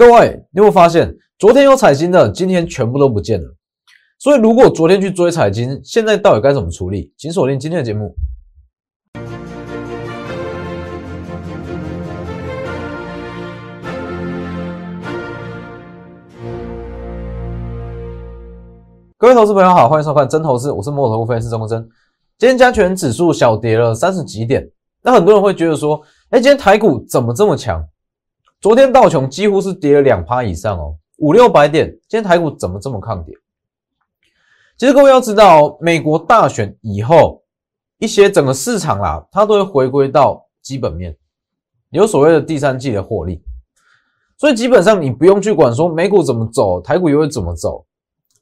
各位，你有没有发现，昨天有彩金的，今天全部都不见了？所以，如果昨天去追彩金，现在到底该怎么处理？请锁定今天的节目。各位投资朋友好，欢迎收看真投资，我是摩头分析师钟真。今天加权指数小跌了三十几点，那很多人会觉得说，哎，今天台股怎么这么强？昨天道琼几乎是跌了两趴以上哦，五六百点。今天台股怎么这么抗跌？其实各位要知道，美国大选以后，一些整个市场啦，它都会回归到基本面，有所谓的第三季的获利，所以基本上你不用去管说美股怎么走，台股又会怎么走。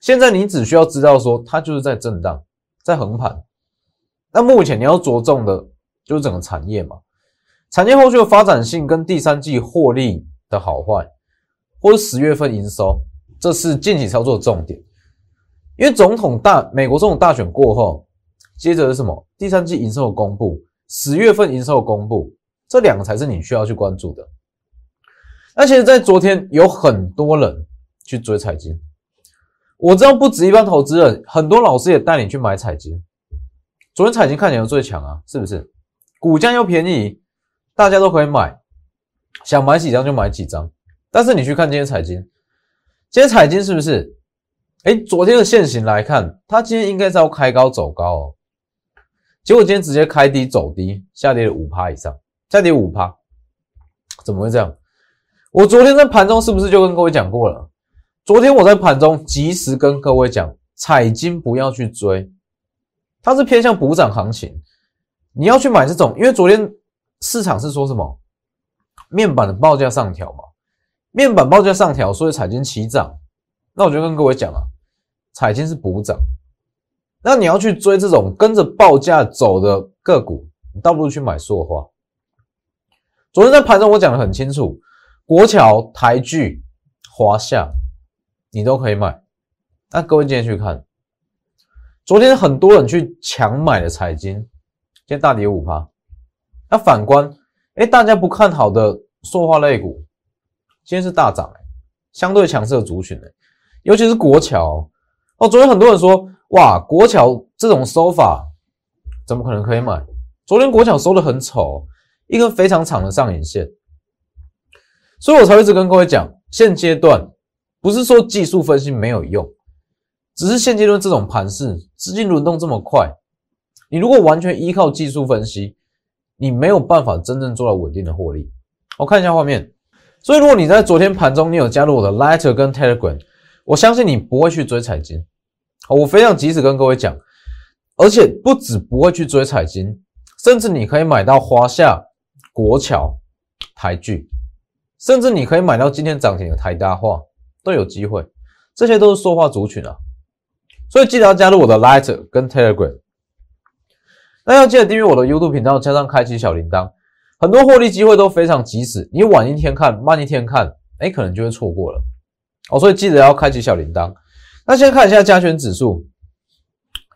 现在你只需要知道说，它就是在震荡，在横盘。那目前你要着重的就是整个产业嘛，产业后续的发展性跟第三季获利的好坏，或者十月份营收，这是近期操作的重点。因为总统大美国总统大选过后，接着是什么？第三季营收的公布，十月份营收的公布，这两个才是你需要去关注的。而且在昨天有很多人去追彩金。我知道不止一般投资人，很多老师也带你去买彩金。昨天彩金看起来最强啊，是不是？股价又便宜，大家都可以买，想买几张就买几张。但是你去看今天彩金，今天彩金是不是？哎，昨天的现形来看，它今天应该是要开高走高哦，结果今天直接开低走低，下跌了五趴以上，下跌五趴，怎么会这样？我昨天在盘中是不是就跟各位讲过了？昨天我在盘中及时跟各位讲，彩金不要去追，它是偏向补涨行情，你要去买这种，因为昨天市场是说什么面板的报价上调嘛，面板报价上调，所以彩金起涨，那我就跟各位讲啊，彩金是补涨，那你要去追这种跟着报价走的个股，你倒不如去买塑化。昨天在盘中我讲的很清楚，国桥、台剧、华夏。你都可以买，那各位今天去看，昨天很多人去抢买的彩金，今天大跌五趴。那反观，哎，大家不看好的塑化类股，今天是大涨，哎，相对强势的族群，哎，尤其是国桥哦。昨天很多人说，哇，国桥这种收法怎么可能可以买？昨天国桥收的很丑，一根非常长的上影线，所以我才一直跟各位讲，现阶段。不是说技术分析没有用，只是现阶段这种盘势，资金轮动这么快，你如果完全依靠技术分析，你没有办法真正做到稳定的获利。我看一下画面，所以如果你在昨天盘中你有加入我的 Lighter 跟 Telegram，我相信你不会去追彩金。我非常及时跟各位讲，而且不止不会去追彩金，甚至你可以买到华夏、国桥、台剧，甚至你可以买到今天涨停的台大化。都有机会，这些都是说话族群啊，所以记得要加入我的 Lighter 跟 Telegram。那要记得订阅我的 YouTube 频道，加上开启小铃铛，很多获利机会都非常及时。你晚一天看，慢一天看，哎，可能就会错过了哦。所以记得要开启小铃铛。那先看一下加权指数，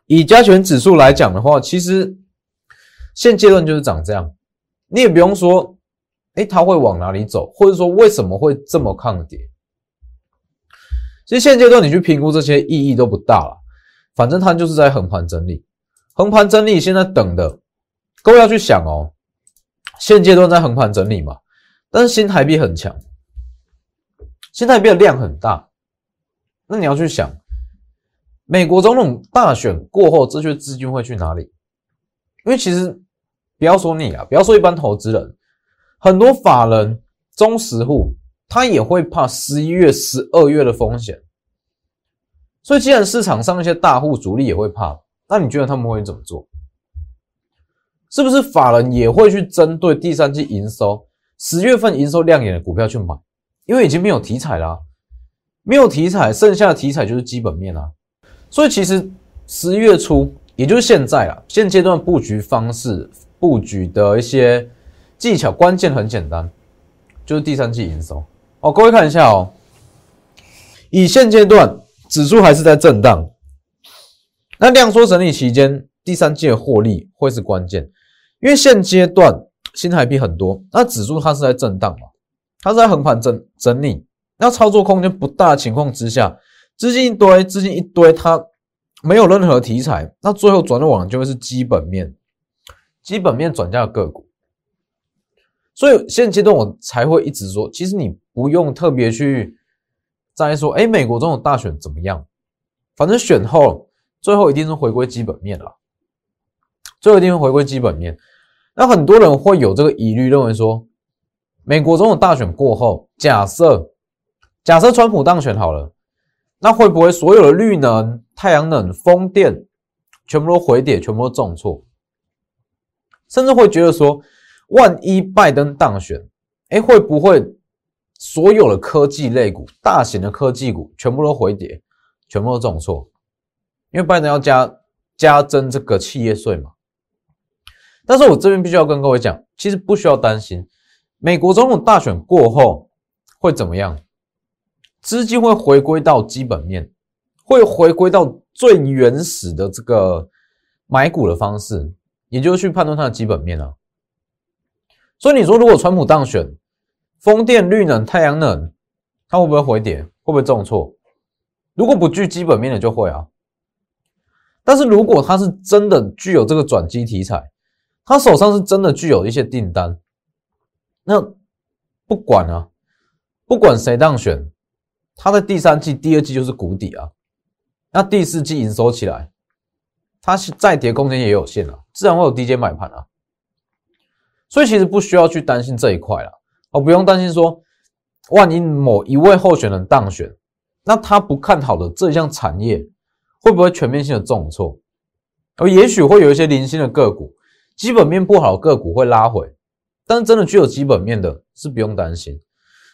以加权指数来讲的话，其实现阶段就是涨这样，你也不用说，哎，它会往哪里走，或者说为什么会这么抗跌。其实现阶段你去评估这些意义都不大了，反正它就是在横盘整理，横盘整理现在等的，各位要去想哦，现阶段在横盘整理嘛，但是新台币很强，新台币的量很大，那你要去想，美国总统大选过后这些资金会去哪里？因为其实不要说你啊，不要说一般投资人，很多法人、中实户。他也会怕十一月、十二月的风险，所以既然市场上一些大户主力也会怕，那你觉得他们会怎么做？是不是法人也会去针对第三季营收、十月份营收亮眼的股票去买？因为已经没有题材啦，没有题材，剩下的题材就是基本面啦。所以其实十一月初，也就是现在啦，现阶段布局方式、布局的一些技巧，关键很简单，就是第三季营收。哦，各位看一下哦，以现阶段指数还是在震荡，那量缩整理期间，第三季的获利会是关键，因为现阶段新台币很多，那指数它是在震荡嘛，它是在横盘整整理，那操作空间不大的情况之下，资金一堆，资金一堆，它没有任何题材，那最后转的往就会是基本面，基本面转嫁个股。所以现阶段我才会一直说，其实你不用特别去在意说，哎，美国这种大选怎么样？反正选后最后一定是回归基本面了，最后一定会回归基本面。那很多人会有这个疑虑，认为说，美国总统大选过后，假设假设川普当选好了，那会不会所有的绿能、太阳能、风电全部都回跌，全部都重挫？甚至会觉得说，万一拜登当选，哎，会不会所有的科技类股、大型的科技股全部都回跌，全部都重挫？因为拜登要加加征这个企业税嘛。但是我这边必须要跟各位讲，其实不需要担心，美国总统大选过后会怎么样？资金会回归到基本面，会回归到最原始的这个买股的方式，也就是去判断它的基本面啊。所以你说，如果川普当选，风电、绿能、太阳能，它会不会回跌？会不会重挫？如果不具基本面的就会啊。但是如果它是真的具有这个转机题材，他手上是真的具有一些订单，那不管啊，不管谁当选，他的第三季、第二季就是谷底啊。那第四季营收起来，它是再跌空间也有限啊，自然会有低阶买盘啊。所以其实不需要去担心这一块了，哦，不用担心说，万一某一位候选人当选，那他不看好的这项产业会不会全面性的重挫？而也许会有一些零星的个股。基本面不好，个股会拉回，但是真的具有基本面的，是不用担心。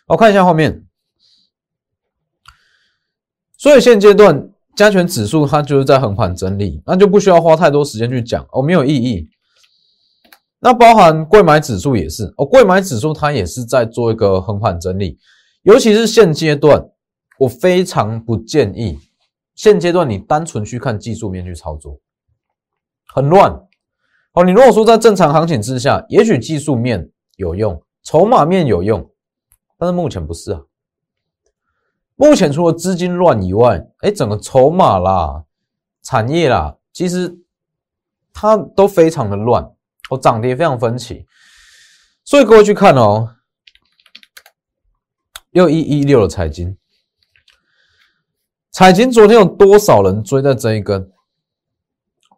我看一下画面，所以现阶段加权指数它就是在横盘整理，那就不需要花太多时间去讲哦，没有意义。那包含贵买指数也是哦，贵买指数它也是在做一个横盘整理，尤其是现阶段，我非常不建议现阶段你单纯去看技术面去操作，很乱。哦，你如果说在正常行情之下，也许技术面有用，筹码面有用，但是目前不是啊。目前除了资金乱以外，哎，整个筹码啦、产业啦，其实它都非常的乱，哦，涨跌非常分歧。所以各位去看哦，六一一六的财经，彩金昨天有多少人追在这一根？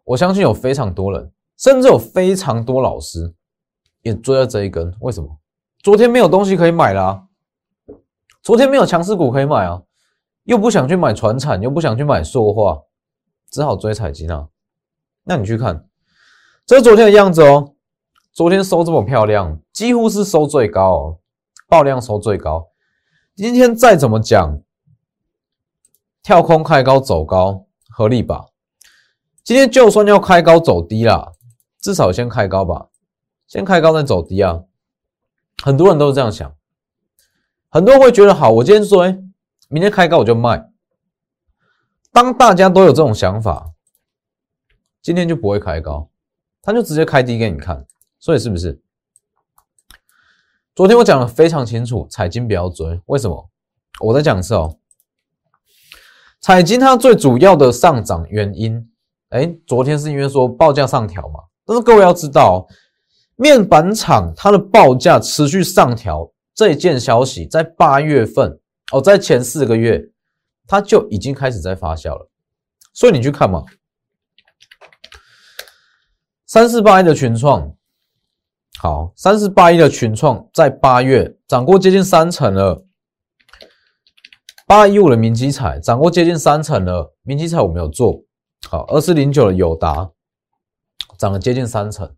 我相信有非常多人。甚至有非常多老师也追了这一根，为什么？昨天没有东西可以买啦，昨天没有强势股可以买啊，又不想去买船产，又不想去买塑化，只好追彩金啊。那你去看，这是昨天的样子哦。昨天收这么漂亮，几乎是收最高哦，爆量收最高。今天再怎么讲，跳空开高走高，合理吧？今天就算要开高走低啦。至少先开高吧，先开高再走低啊！很多人都是这样想，很多人会觉得好，我今天说，哎，明天开高我就卖。当大家都有这种想法，今天就不会开高，他就直接开低给你看。所以是不是？昨天我讲的非常清楚，彩金不要追，为什么？我再讲一次哦，彩金它最主要的上涨原因，哎，昨天是因为说报价上调嘛。但是各位要知道，面板厂它的报价持续上调这一件消息，在八月份哦，在前四个月，它就已经开始在发酵了。所以你去看嘛，三四八一的群创，好，三四八一的群创在八月涨过接近三成了。八一五的明基彩涨过接近三成了，明基彩我没有做好，二四零九的友达。涨了接近三成，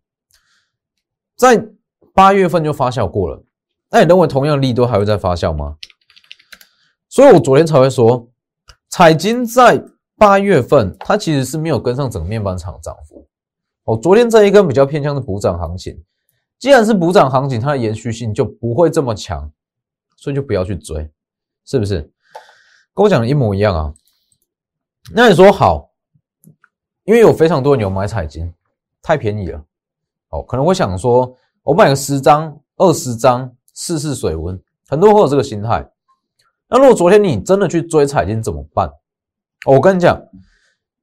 在八月份就发酵过了。那你认为同样力度还会再发酵吗？所以我昨天才会说，彩金在八月份它其实是没有跟上整个面板厂涨幅。哦，昨天这一根比较偏向的补涨行情，既然是补涨行情，它的延续性就不会这么强，所以就不要去追，是不是？跟我讲的一模一样啊。那你说好，因为有非常多人有买彩金。太便宜了，哦，可能会想说，我买个十张、二十张试试水温，很多人会有这个心态。那如果昨天你真的去追彩金怎么办？我跟你讲，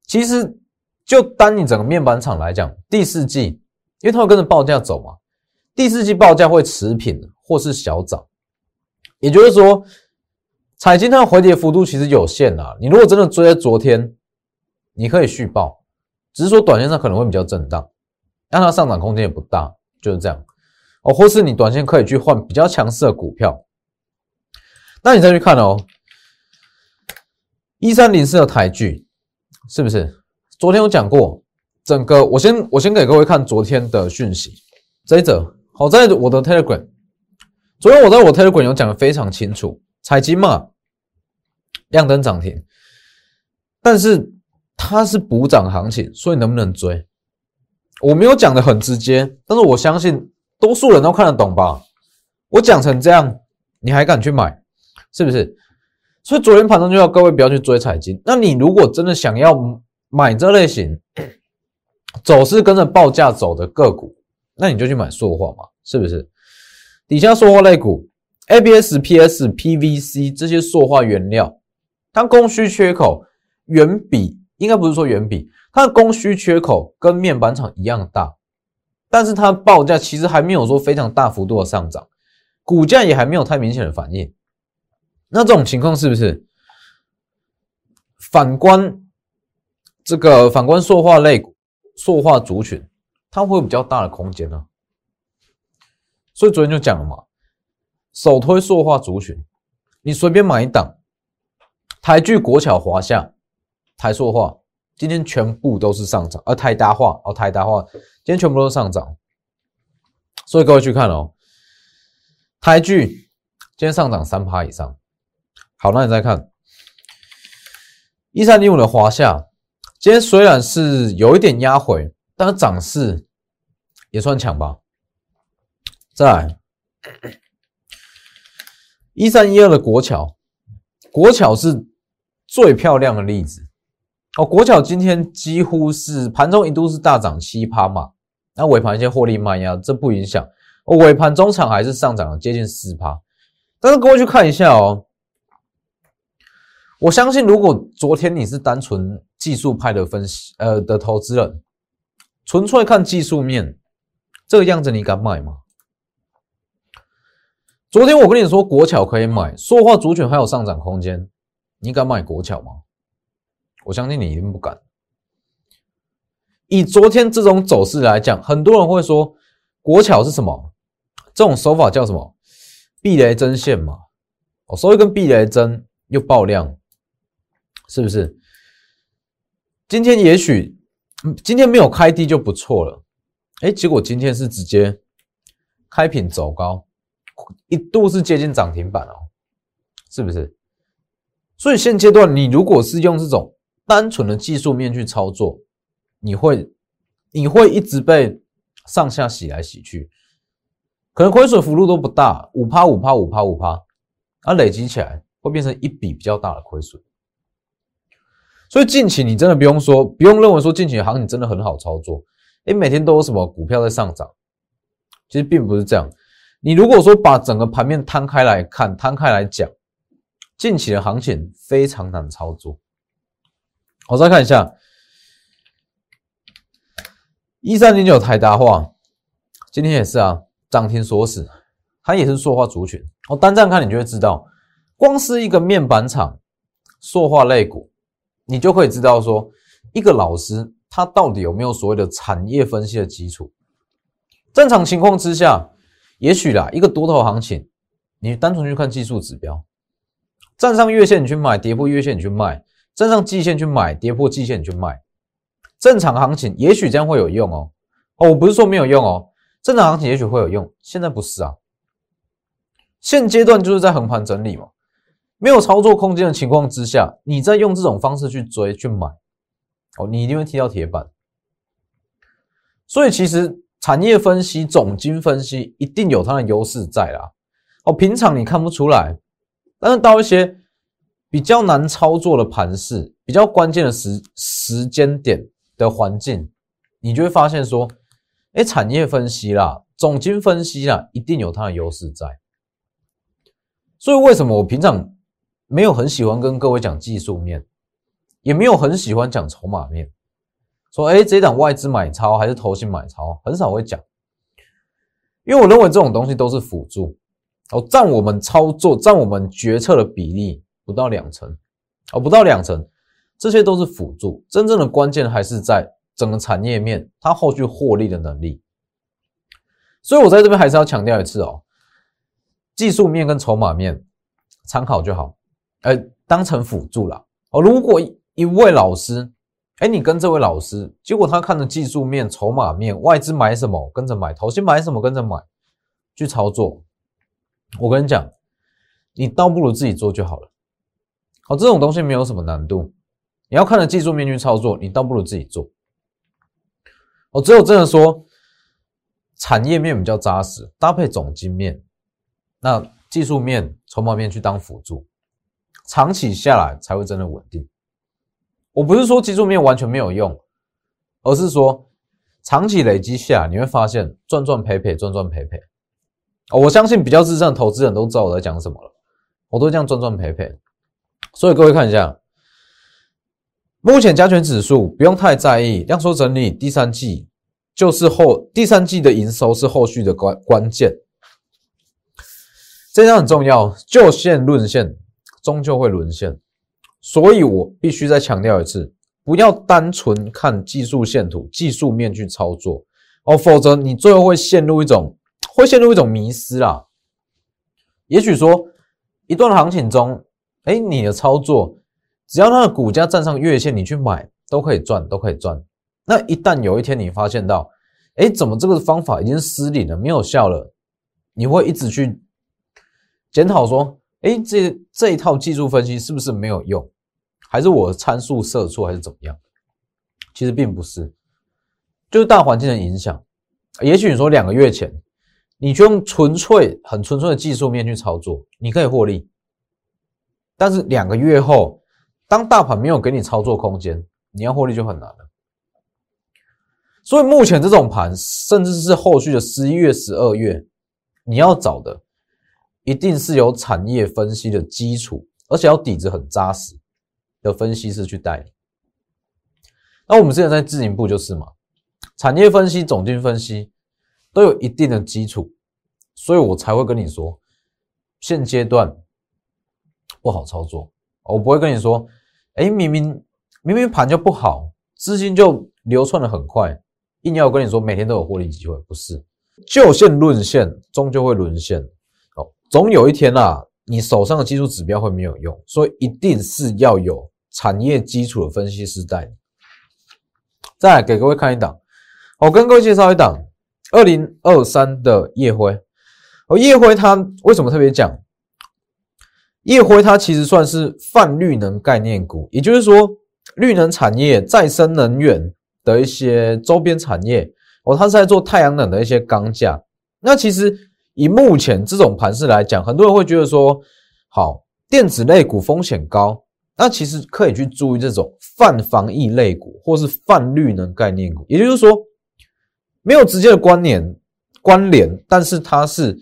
其实就单你整个面板厂来讲，第四季，因为它会跟着报价走嘛，第四季报价会持平或是小涨，也就是说，彩金它的回跌幅度其实有限啊。你如果真的追在昨天，你可以续报，只是说短线上可能会比较震荡，让它上涨空间也不大，就是这样哦。或是你短线可以去换比较强势的股票，那你再去看哦。一三零四的台剧是不是？昨天有讲过，整个我先我先给各位看昨天的讯息，这一则好在我的 Telegram，昨天我在我 Telegram 有讲的非常清楚，彩金嘛，亮灯涨停，但是它是补涨行情，所以能不能追？我没有讲的很直接，但是我相信多数人都看得懂吧？我讲成这样，你还敢去买？是不是？所以昨天盘中就要各位不要去追彩金。那你如果真的想要买这类型走势跟着报价走的个股，那你就去买塑化嘛，是不是？底下塑化类股，ABS、PS、PVC 这些塑化原料，它供需缺口远比应该不是说远比它的供需缺口跟面板厂一样大，但是它报价其实还没有说非常大幅度的上涨，股价也还没有太明显的反应。那这种情况是不是反观这个反观塑化类股、塑化族群，它会有比较大的空间呢？所以昨天就讲了嘛，首推塑化族群，你随便买一档，台剧、国巧、华夏、台塑化，今天全部都是上涨，而台达化哦，台达化今天全部都是上涨，所以各位去看哦，台剧今天上涨三趴以上。好，那你再看一三零五的华夏，今天虽然是有一点压回，但是涨势也算强吧。再来一三一二的国桥，国桥是最漂亮的例子哦。国桥今天几乎是盘中一度是大涨七趴嘛，那尾盘一些获利卖压，这不影响。尾盘中场还是上涨了接近四趴，但是各位去看一下哦。我相信，如果昨天你是单纯技术派的分析，呃的投资人，纯粹看技术面，这个样子你敢买吗？昨天我跟你说国巧可以买，说话主权还有上涨空间，你敢买国巧吗？我相信你一定不敢。以昨天这种走势来讲，很多人会说国巧是什么？这种手法叫什么？避雷针线嘛。我收一根避雷针又爆量。是不是？今天也许，今天没有开低就不错了。哎，结果今天是直接开平走高，一度是接近涨停板哦，是不是？所以现阶段你如果是用这种单纯的技术面去操作，你会你会一直被上下洗来洗去，可能亏损幅度都不大，五趴五趴五趴五趴，啊，累积起来会变成一笔比较大的亏损。所以近期你真的不用说，不用认为说近期的行情真的很好操作，哎，每天都有什么股票在上涨，其实并不是这样。你如果说把整个盘面摊开来看，摊开来讲，近期的行情非常难操作。我再看一下，一三零九台达化，今天也是啊，涨停锁死，它也是塑化族群。我单站看，你就会知道，光是一个面板厂，塑化类股。你就可以知道说，一个老师他到底有没有所谓的产业分析的基础？正常情况之下，也许啦，一个多头行情，你单纯去看技术指标，站上月线你去买，跌破月线你去卖，站上季线去买，跌破季线你去卖。正常行情也许这样会有用哦，哦，我不是说没有用哦，正常行情也许会有用，现在不是啊，现阶段就是在横盘整理嘛。没有操作空间的情况之下，你再用这种方式去追去买，哦，你一定会踢到铁板。所以其实产业分析、总金分析一定有它的优势在啦。哦，平常你看不出来，但是到一些比较难操作的盘势、比较关键的时时间点的环境，你就会发现说，哎，产业分析啦、总金分析啦，一定有它的优势在。所以为什么我平常？没有很喜欢跟各位讲技术面，也没有很喜欢讲筹码面，说哎，这档外资买超还是投信买超，很少会讲，因为我认为这种东西都是辅助，哦，占我们操作、占我们决策的比例不到两成，哦，不到两成，这些都是辅助，真正的关键还是在整个产业面它后续获利的能力。所以我在这边还是要强调一次哦，技术面跟筹码面参考就好，呃，当成辅助了哦。如果一位老师，哎，你跟这位老师，结果他看的技术面、筹码面、外资买什么跟着买，投先买什么跟着买去操作，我跟你讲，你倒不如自己做就好了。好，这种东西没有什么难度，你要看着技术面去操作，你倒不如自己做。我只有真的说。产业面比较扎实，搭配总经面，那技术面、筹码面去当辅助，长期下来才会真的稳定。我不是说技术面完全没有用，而是说长期累积下，你会发现赚赚赔赔，赚赚赔赔。哦我相信比较资深的投资人都知道我在讲什么了，我都这样赚赚赔赔。所以各位看一下，目前加权指数不用太在意，量缩整理第三季。就是后第三季的营收是后续的关关键，这张很重要。就线论线，终究会沦陷，所以我必须再强调一次，不要单纯看技术线图、技术面去操作哦，否则你最后会陷入一种会陷入一种迷失啦。也许说一段行情中，哎，你的操作只要它的股价站上月线，你去买都可以赚，都可以赚。那一旦有一天你发现到，哎，怎么这个方法已经失灵了，没有效了，你会一直去检讨说，哎，这这一套技术分析是不是没有用，还是我参数设错，还是怎么样？其实并不是，就是大环境的影响。也许你说两个月前，你就用纯粹、很纯粹的技术面去操作，你可以获利，但是两个月后，当大盘没有给你操作空间，你要获利就很难了。所以目前这种盘，甚至是后续的十一月、十二月，你要找的一定是有产业分析的基础，而且要底子很扎实的分析师去带你。那我们之前在自营部就是嘛，产业分析、总经分析都有一定的基础，所以我才会跟你说，现阶段不好操作。我不会跟你说，哎，明明明明盘就不好，资金就流窜的很快。硬要跟你说每天都有获利机会，不是就线论线，终究会沦陷。哦，总有一天啊，你手上的技术指标会没有用，所以一定是要有产业基础的分析师带你。再给各位看一档，我跟各位介绍一档二零二三的夜辉。哦，夜辉它为什么特别讲？夜辉它其实算是泛绿能概念股，也就是说，绿能产业、再生能源。的一些周边产业，哦，它是在做太阳能的一些钢架。那其实以目前这种盘势来讲，很多人会觉得说，好，电子类股风险高，那其实可以去注意这种泛防疫类股，或是泛绿能概念股。也就是说，没有直接的关联关联，但是它是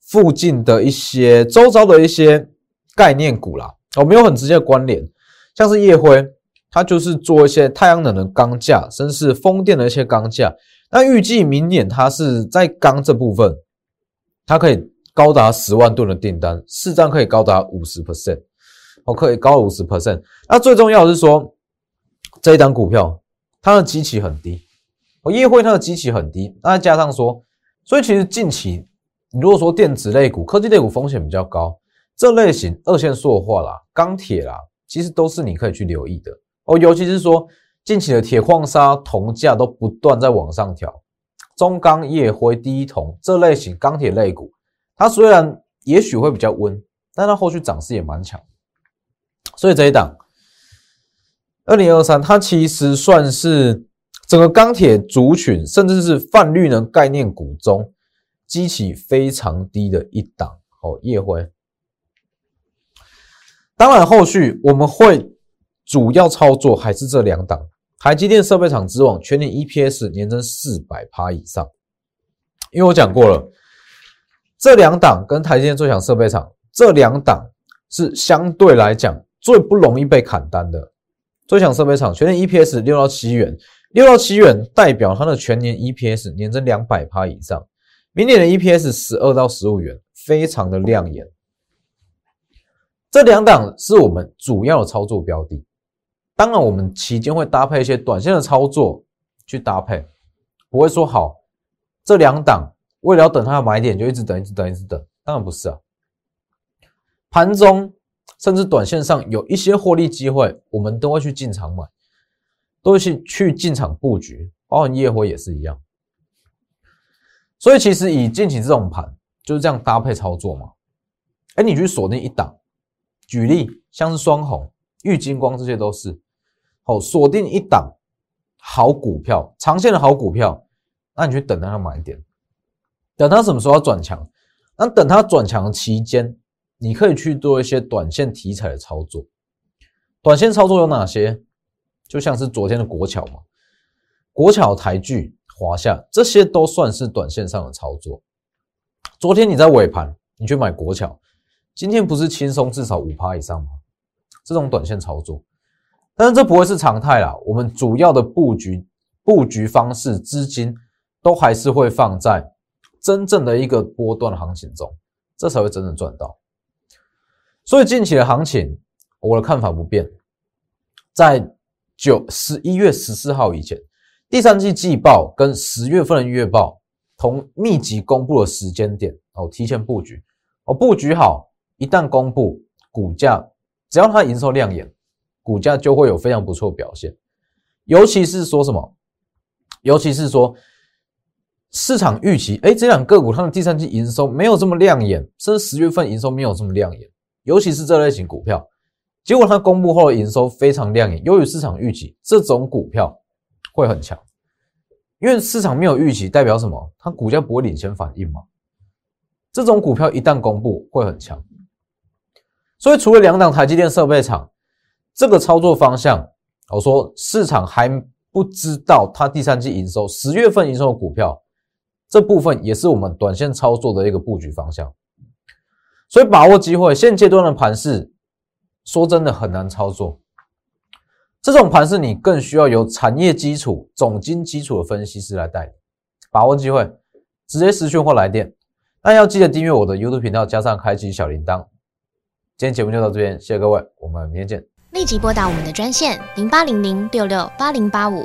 附近的一些周遭的一些概念股啦，哦，没有很直接的关联，像是夜辉。它就是做一些太阳能的钢架，甚至风电的一些钢架。那预计明年它是在钢这部分，它可以高达十万吨的订单，市占可以高达五十 percent，哦，可以高五十 percent。那最重要的是说，这一档股票它的基期很低，业会它的基期很低，那再加上说，所以其实近期你如果说电子类股、科技类股风险比较高，这类型二线塑化啦、钢铁啦，其实都是你可以去留意的。哦，尤其是说近期的铁矿砂、铜价都不断在往上调，中钢、夜辉、第一铜这类型钢铁类股，它虽然也许会比较温，但它后续涨势也蛮强。所以这一档二零二三，它其实算是整个钢铁族群，甚至是泛绿能概念股中激起非常低的一档。哦，夜辉。当然，后续我们会。主要操作还是这两档，台积电设备厂之网全年 EPS 年增四百趴以上。因为我讲过了，这两档跟台积电最强设备厂这两档是相对来讲最不容易被砍单的。最强设备厂全年 EPS 六到七元，六到七元代表它的全年 EPS 年增两百趴以上，明年的 EPS 十二到十五元，非常的亮眼。这两档是我们主要的操作标的，当然我们期间会搭配一些短线的操作去搭配，不会说好这两档为了要等它的买点就一直等一直等一直等，当然不是啊，盘中。甚至短线上有一些获利机会，我们都会去进场买，都是去进场布局，包含夜辉也是一样。所以其实以近期这种盘就是这样搭配操作嘛。哎，你去锁定一档，举例像是双红、玉金光这些都是，好锁定一档好股票，长线的好股票，那你去等它买点，等它什么时候要转强，那等它转强期间。你可以去做一些短线题材的操作，短线操作有哪些？就像是昨天的国桥嘛，国桥、台剧、华夏这些都算是短线上的操作。昨天你在尾盘你去买国桥，今天不是轻松至少五趴以上吗？这种短线操作，但是这不会是常态啦。我们主要的布局布局方式，资金都还是会放在真正的一个波段行情中，这才会真正赚到。所以近期的行情，我的看法不变。在九十一月十四号以前，第三季季报跟十月份的月报同密集公布的时间点哦，提前布局哦，布局好，一旦公布，股价只要它营收亮眼，股价就会有非常不错表现。尤其是说什么？尤其是说市场预期，哎，这两个股它的第三季营收没有这么亮眼，甚至十月份营收没有这么亮眼。尤其是这类型股票，结果它公布后的营收非常亮眼，由于市场预期，这种股票会很强。因为市场没有预期，代表什么？它股价不会领先反应嘛？这种股票一旦公布会很强。所以除了两档台积电设备厂这个操作方向，我说市场还不知道它第三季营收十月份营收的股票这部分，也是我们短线操作的一个布局方向。所以把握机会，现阶段的盘势，说真的很难操作。这种盘是你更需要有产业基础、总经基础的分析师来带你把握机会，直接私讯或来电。那要记得订阅我的 YouTube 频道，加上开启小铃铛。今天节目就到这边，谢谢各位，我们明天见。立即拨打我们的专线零八零零六六八零八五。